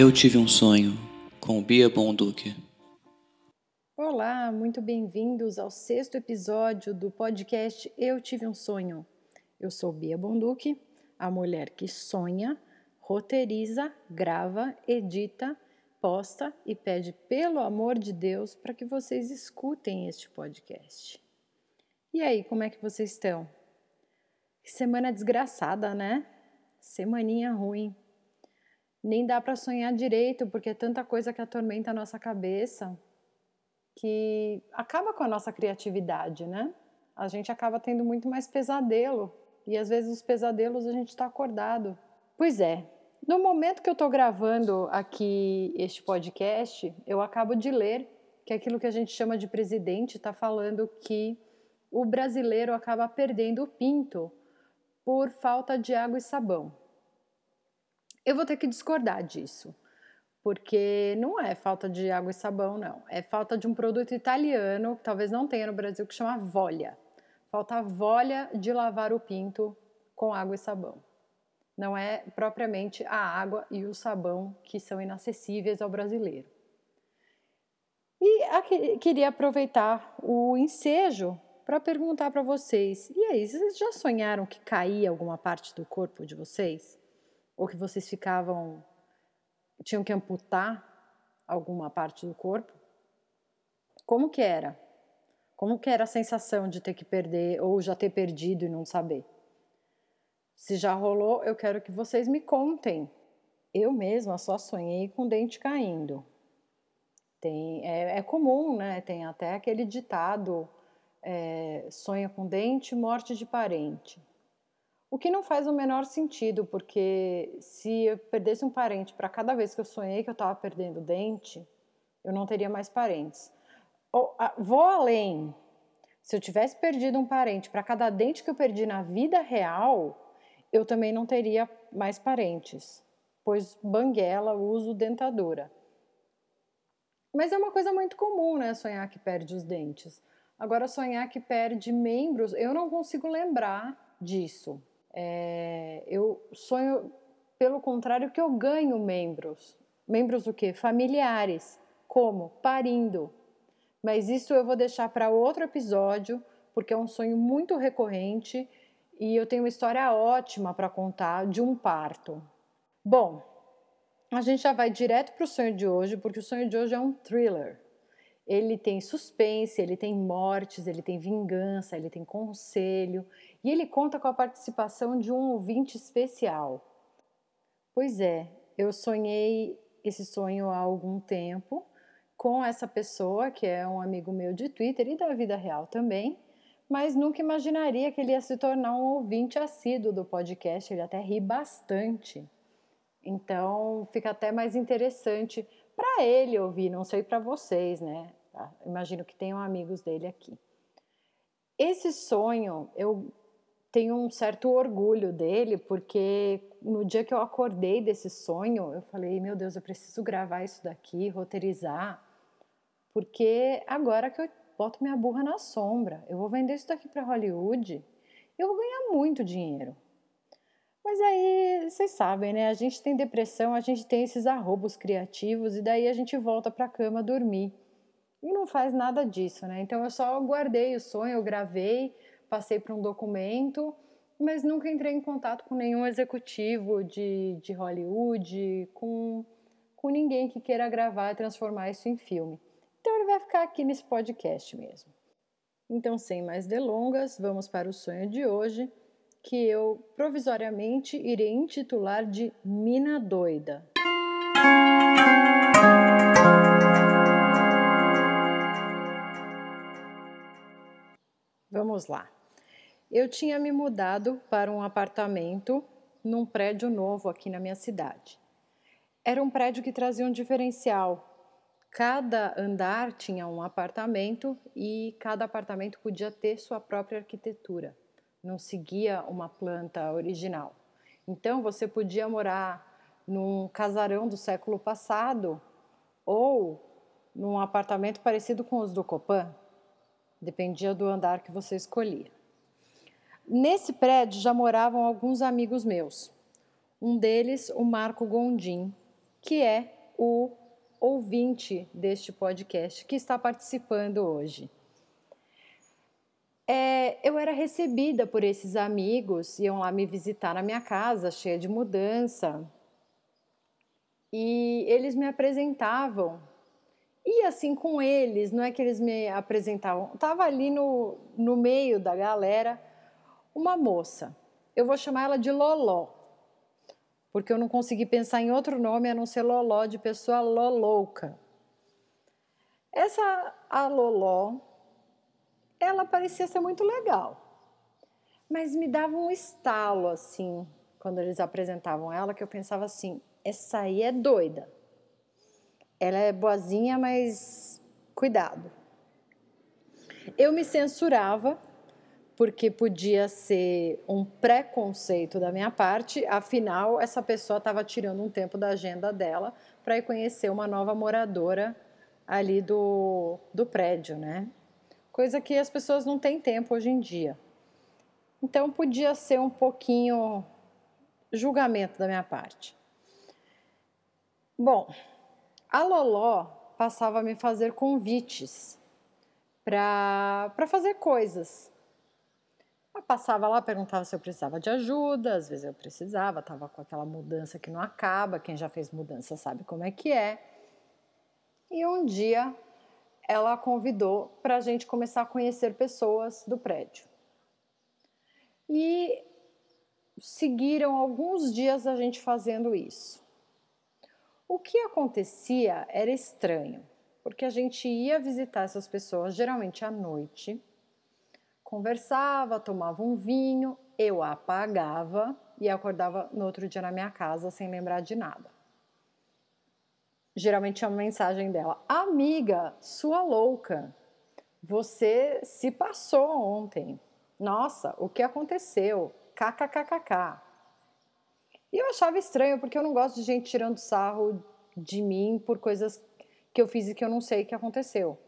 Eu tive um sonho com Bia Bonduque. Olá, muito bem-vindos ao sexto episódio do podcast Eu Tive um Sonho. Eu sou Bia Bonduque, a mulher que sonha, roteiriza, grava, edita, posta e pede pelo amor de Deus para que vocês escutem este podcast. E aí, como é que vocês estão? Semana desgraçada, né? Semaninha ruim nem dá para sonhar direito, porque é tanta coisa que atormenta a nossa cabeça que acaba com a nossa criatividade, né? A gente acaba tendo muito mais pesadelo e às vezes os pesadelos a gente está acordado. Pois é, no momento que eu estou gravando aqui este podcast, eu acabo de ler que aquilo que a gente chama de presidente está falando que o brasileiro acaba perdendo o pinto por falta de água e sabão. Eu vou ter que discordar disso, porque não é falta de água e sabão, não. É falta de um produto italiano, que talvez não tenha no Brasil, que chama Volha. Falta volha de lavar o pinto com água e sabão. Não é propriamente a água e o sabão que são inacessíveis ao brasileiro. E aqui, queria aproveitar o ensejo para perguntar para vocês: e aí, vocês já sonharam que caía alguma parte do corpo de vocês? Ou que vocês ficavam tinham que amputar alguma parte do corpo? Como que era? Como que era a sensação de ter que perder ou já ter perdido e não saber? Se já rolou, eu quero que vocês me contem. Eu mesma só sonhei com dente caindo. Tem, é, é comum, né? Tem até aquele ditado: é, sonha com dente, morte de parente. O que não faz o menor sentido, porque se eu perdesse um parente para cada vez que eu sonhei que eu estava perdendo dente, eu não teria mais parentes. Ou, a, vou além. Se eu tivesse perdido um parente para cada dente que eu perdi na vida real, eu também não teria mais parentes, pois banguela uso dentadura. Mas é uma coisa muito comum, né? Sonhar que perde os dentes. Agora, sonhar que perde membros, eu não consigo lembrar disso. É, eu sonho, pelo contrário, que eu ganho membros. Membros o quê? Familiares. Como? Parindo. Mas isso eu vou deixar para outro episódio, porque é um sonho muito recorrente e eu tenho uma história ótima para contar de um parto. Bom, a gente já vai direto para o sonho de hoje, porque o sonho de hoje é um thriller. Ele tem suspense, ele tem mortes, ele tem vingança, ele tem conselho e ele conta com a participação de um ouvinte especial. Pois é, eu sonhei esse sonho há algum tempo com essa pessoa que é um amigo meu de Twitter e da vida real também, mas nunca imaginaria que ele ia se tornar um ouvinte assíduo do podcast, ele até ri bastante. Então fica até mais interessante para ele ouvir, não sei para vocês, né? Tá? Imagino que tenham amigos dele aqui. Esse sonho, eu tenho um certo orgulho dele, porque no dia que eu acordei desse sonho, eu falei: meu Deus, eu preciso gravar isso daqui, roteirizar, porque agora que eu boto minha burra na sombra, eu vou vender isso daqui para Hollywood, eu vou ganhar muito dinheiro. Mas aí, vocês sabem, né? A gente tem depressão, a gente tem esses arrobos criativos e daí a gente volta para a cama dormir e não faz nada disso, né? Então eu só guardei o sonho, eu gravei, passei para um documento, mas nunca entrei em contato com nenhum executivo de, de Hollywood, com, com ninguém que queira gravar e transformar isso em filme. Então ele vai ficar aqui nesse podcast mesmo. Então, sem mais delongas, vamos para o sonho de hoje, que eu provisoriamente irei intitular de Mina Doida. Vamos lá. Eu tinha me mudado para um apartamento num prédio novo aqui na minha cidade. Era um prédio que trazia um diferencial. Cada andar tinha um apartamento e cada apartamento podia ter sua própria arquitetura. Não seguia uma planta original. Então você podia morar num casarão do século passado ou num apartamento parecido com os do Copan, dependia do andar que você escolhia. Nesse prédio já moravam alguns amigos meus. Um deles, o Marco Gondim, que é o ouvinte deste podcast que está participando hoje. É, eu era recebida por esses amigos, iam lá me visitar na minha casa, cheia de mudança, e eles me apresentavam. E assim com eles, não é que eles me apresentavam, estava ali no, no meio da galera uma moça. Eu vou chamar ela de Loló, porque eu não consegui pensar em outro nome a não ser Loló, de pessoa lolouca. Essa a Loló ela parecia ser muito legal. Mas me dava um estalo assim, quando eles apresentavam ela, que eu pensava assim: essa aí é doida. Ela é boazinha, mas cuidado. Eu me censurava porque podia ser um preconceito da minha parte, afinal, essa pessoa estava tirando um tempo da agenda dela para ir conhecer uma nova moradora ali do, do prédio, né? coisa que as pessoas não têm tempo hoje em dia. Então podia ser um pouquinho julgamento da minha parte. Bom, a Loló passava a me fazer convites para fazer coisas. Eu passava lá, perguntava se eu precisava de ajuda, às vezes eu precisava, estava com aquela mudança que não acaba, quem já fez mudança sabe como é que é. E um dia ela convidou para a gente começar a conhecer pessoas do prédio. E seguiram alguns dias a gente fazendo isso. O que acontecia era estranho, porque a gente ia visitar essas pessoas geralmente à noite, conversava, tomava um vinho, eu apagava e acordava no outro dia na minha casa sem lembrar de nada geralmente tinha uma mensagem dela: Amiga, sua louca, você se passou ontem. Nossa, o que aconteceu? KKKKK. E eu achava estranho, porque eu não gosto de gente tirando sarro de mim por coisas que eu fiz e que eu não sei que aconteceu.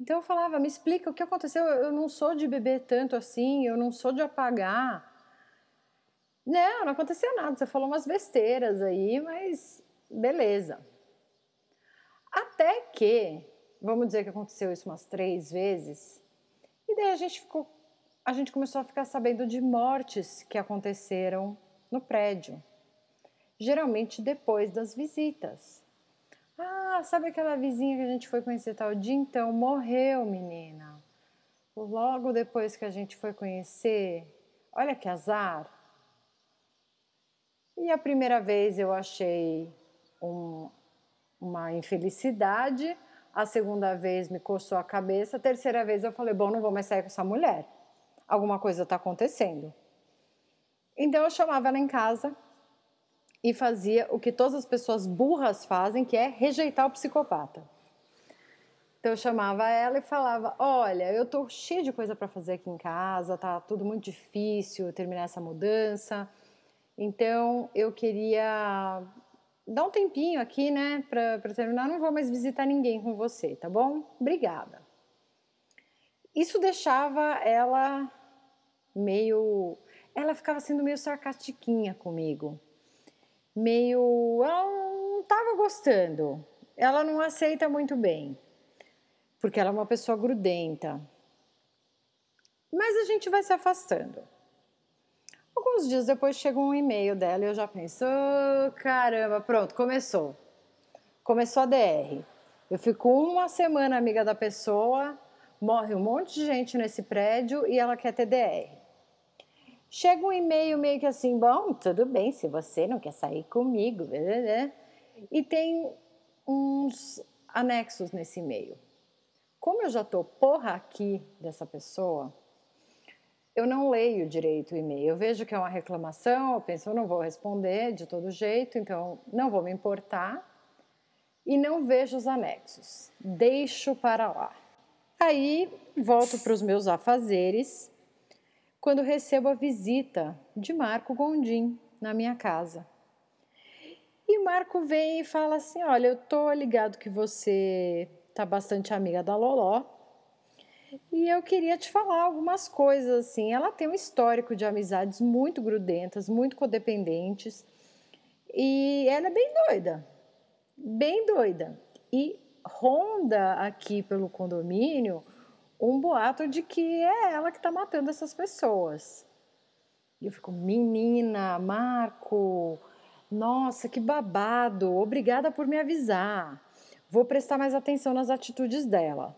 Então eu falava, me explica o que aconteceu. Eu não sou de beber tanto assim, eu não sou de apagar. Não, não aconteceu nada. Você falou umas besteiras aí, mas beleza. Até que, vamos dizer que aconteceu isso umas três vezes, e daí a gente ficou, a gente começou a ficar sabendo de mortes que aconteceram no prédio, geralmente depois das visitas. Ah, sabe aquela vizinha que a gente foi conhecer tal dia? Então, morreu, menina. Logo depois que a gente foi conhecer, olha que azar. E a primeira vez eu achei um, uma infelicidade, a segunda vez me coçou a cabeça, a terceira vez eu falei: bom, não vou mais sair com essa mulher, alguma coisa está acontecendo. Então eu chamava ela em casa e fazia o que todas as pessoas burras fazem, que é rejeitar o psicopata. Então eu chamava ela e falava: Olha, eu tô cheia de coisa para fazer aqui em casa, tá tudo muito difícil terminar essa mudança. Então eu queria dá um tempinho aqui, né, para terminar. Não vou mais visitar ninguém com você, tá bom? Obrigada. Isso deixava ela meio. Ela ficava sendo meio sarcastiquinha comigo. Meio. Ela não estava gostando. Ela não aceita muito bem. Porque ela é uma pessoa grudenta. Mas a gente vai se afastando. Alguns dias depois chega um e-mail dela e eu já penso, oh, caramba, pronto, começou. Começou a DR. Eu fico uma semana amiga da pessoa, morre um monte de gente nesse prédio e ela quer ter DR. Chega um e-mail meio que assim, bom, tudo bem, se você não quer sair comigo, né? e tem uns anexos nesse e-mail. Como eu já tô porra aqui dessa pessoa, eu não leio direito o e-mail. Eu vejo que é uma reclamação, eu penso, eu não vou responder de todo jeito, então não vou me importar. E não vejo os anexos. Deixo para lá. Aí volto para os meus afazeres quando recebo a visita de Marco Gondim na minha casa. E Marco vem e fala assim: Olha, eu tô ligado que você tá bastante amiga da Loló e eu queria te falar algumas coisas assim. Ela tem um histórico de amizades muito grudentas, muito codependentes. E ela é bem doida, bem doida. E ronda aqui pelo condomínio um boato de que é ela que está matando essas pessoas. E eu fico, menina, Marco, nossa, que babado, obrigada por me avisar. Vou prestar mais atenção nas atitudes dela.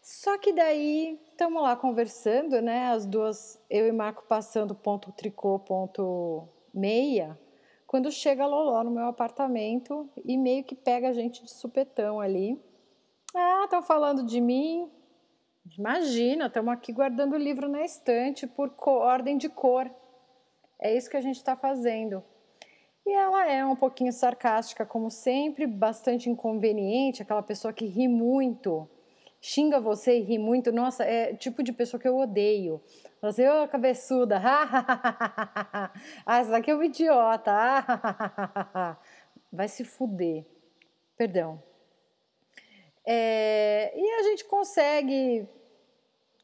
Só que daí estamos lá conversando, né? As duas, eu e Marco passando ponto tricô, ponto meia, quando chega a Loló no meu apartamento e meio que pega a gente de supetão ali. Ah, estão falando de mim? Imagina, estamos aqui guardando o livro na estante por ordem de cor. É isso que a gente está fazendo. E ela é um pouquinho sarcástica, como sempre, bastante inconveniente, aquela pessoa que ri muito, xinga você e ri muito. Nossa, é tipo de pessoa que eu odeio. Você, ô oh, cabeçuda, ah, essa daqui é um idiota, vai se fuder. Perdão, é, e a gente consegue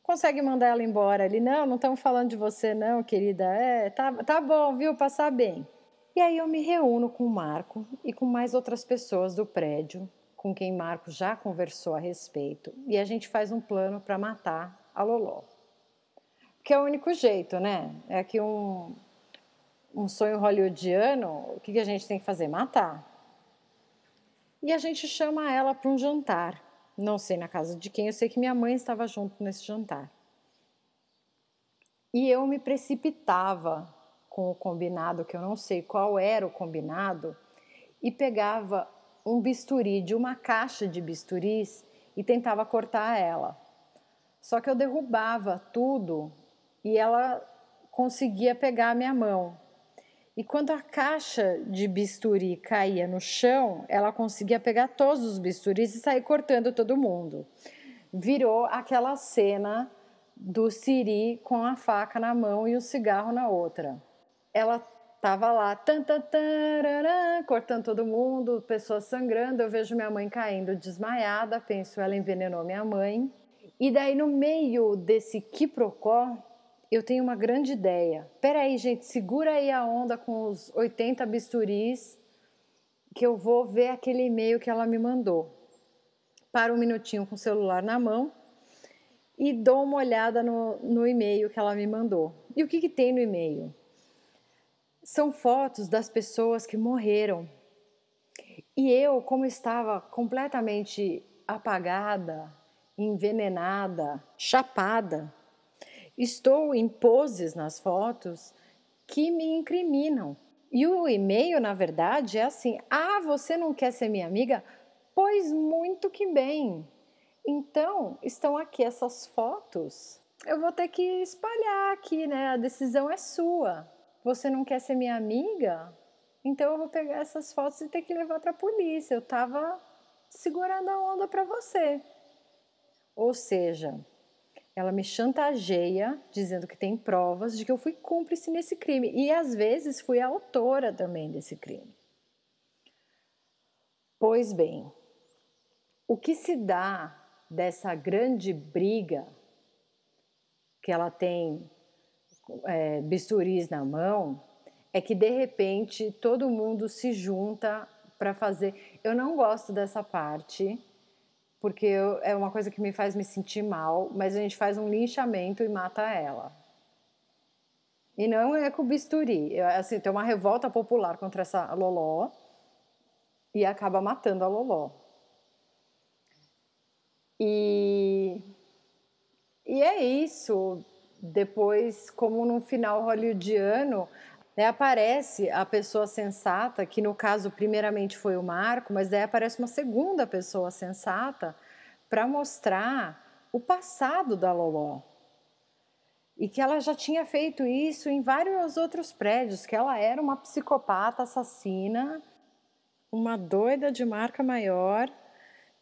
consegue mandar ela embora ali. Não, não estamos falando de você, não, querida. É, tá, tá bom, viu? Passar bem. E aí eu me reúno com o Marco e com mais outras pessoas do prédio, com quem Marco já conversou a respeito. E a gente faz um plano para matar a Loló. Que é o único jeito, né? É que um, um sonho hollywoodiano, o que, que a gente tem que fazer? Matar e a gente chama ela para um jantar. Não sei na casa de quem, eu sei que minha mãe estava junto nesse jantar. E eu me precipitava com o combinado, que eu não sei qual era o combinado, e pegava um bisturi de uma caixa de bisturis e tentava cortar ela. Só que eu derrubava tudo e ela conseguia pegar a minha mão. E quando a caixa de bisturi caía no chão, ela conseguia pegar todos os bisturis e sair cortando todo mundo. Virou aquela cena do Siri com a faca na mão e o cigarro na outra. Ela estava lá, tan, tan, tan, cortando todo mundo, pessoas sangrando. Eu vejo minha mãe caindo desmaiada, penso, ela envenenou minha mãe. E daí, no meio desse quiprocó, eu tenho uma grande ideia. Pera aí, gente, segura aí a onda com os 80 bisturis que eu vou ver aquele e-mail que ela me mandou. Para um minutinho com o celular na mão e dou uma olhada no, no e-mail que ela me mandou. E o que, que tem no e-mail? São fotos das pessoas que morreram. E eu, como estava completamente apagada, envenenada, chapada, Estou em poses nas fotos que me incriminam. E o e-mail, na verdade, é assim: ah, você não quer ser minha amiga? Pois muito que bem. Então, estão aqui essas fotos. Eu vou ter que espalhar aqui, né? A decisão é sua. Você não quer ser minha amiga? Então eu vou pegar essas fotos e ter que levar para a polícia. Eu estava segurando a onda para você. Ou seja, ela me chantageia dizendo que tem provas de que eu fui cúmplice nesse crime e às vezes fui a autora também desse crime. Pois bem, o que se dá dessa grande briga que ela tem é, bisturis na mão é que de repente todo mundo se junta para fazer. Eu não gosto dessa parte porque eu, é uma coisa que me faz me sentir mal, mas a gente faz um linchamento e mata ela. E não é com bisturi. Assim, tem uma revolta popular contra essa Loló e acaba matando a Loló. E, e é isso. Depois, como no final hollywoodiano, né, aparece a pessoa sensata, que no caso primeiramente foi o Marco, mas daí aparece uma segunda pessoa sensata para mostrar o passado da Loló. E que ela já tinha feito isso em vários outros prédios, que ela era uma psicopata assassina, uma doida de marca maior,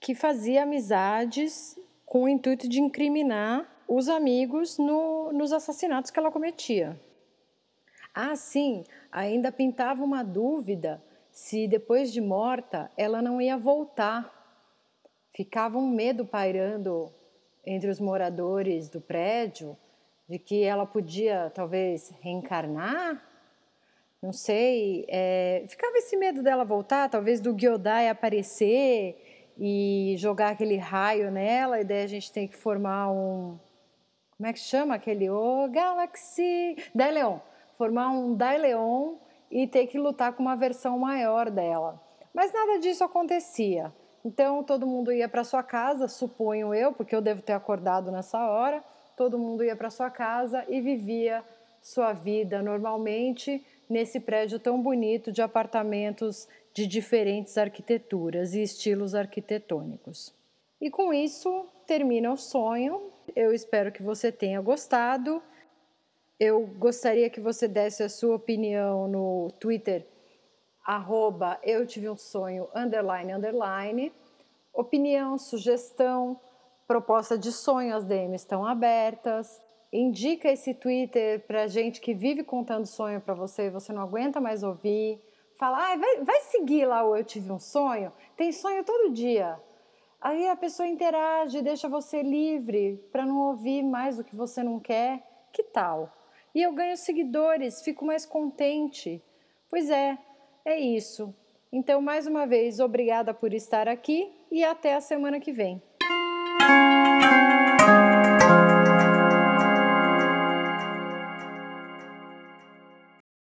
que fazia amizades com o intuito de incriminar os amigos no, nos assassinatos que ela cometia. Ah, sim, ainda pintava uma dúvida se depois de morta ela não ia voltar. Ficava um medo pairando entre os moradores do prédio de que ela podia talvez reencarnar não sei. É, ficava esse medo dela voltar, talvez do Gyodai aparecer e jogar aquele raio nela, e daí a gente tem que formar um. Como é que chama aquele? O oh, Galaxy. Daileon. Formar um Daileon e ter que lutar com uma versão maior dela. Mas nada disso acontecia. Então todo mundo ia para sua casa, suponho eu, porque eu devo ter acordado nessa hora. Todo mundo ia para sua casa e vivia sua vida normalmente nesse prédio tão bonito de apartamentos de diferentes arquiteturas e estilos arquitetônicos. E com isso termina o sonho. Eu espero que você tenha gostado. Eu gostaria que você desse a sua opinião no Twitter, arroba eu tive um sonho, underline, underline. Opinião, sugestão, proposta de sonho, as DMs estão abertas. Indica esse Twitter para gente que vive contando sonho para você e você não aguenta mais ouvir. Fala, ah, vai, vai seguir lá o Eu Tive um Sonho. Tem sonho todo dia. Aí a pessoa interage, deixa você livre para não ouvir mais o que você não quer. Que tal? E eu ganho seguidores, fico mais contente. Pois é, é isso. Então, mais uma vez, obrigada por estar aqui e até a semana que vem.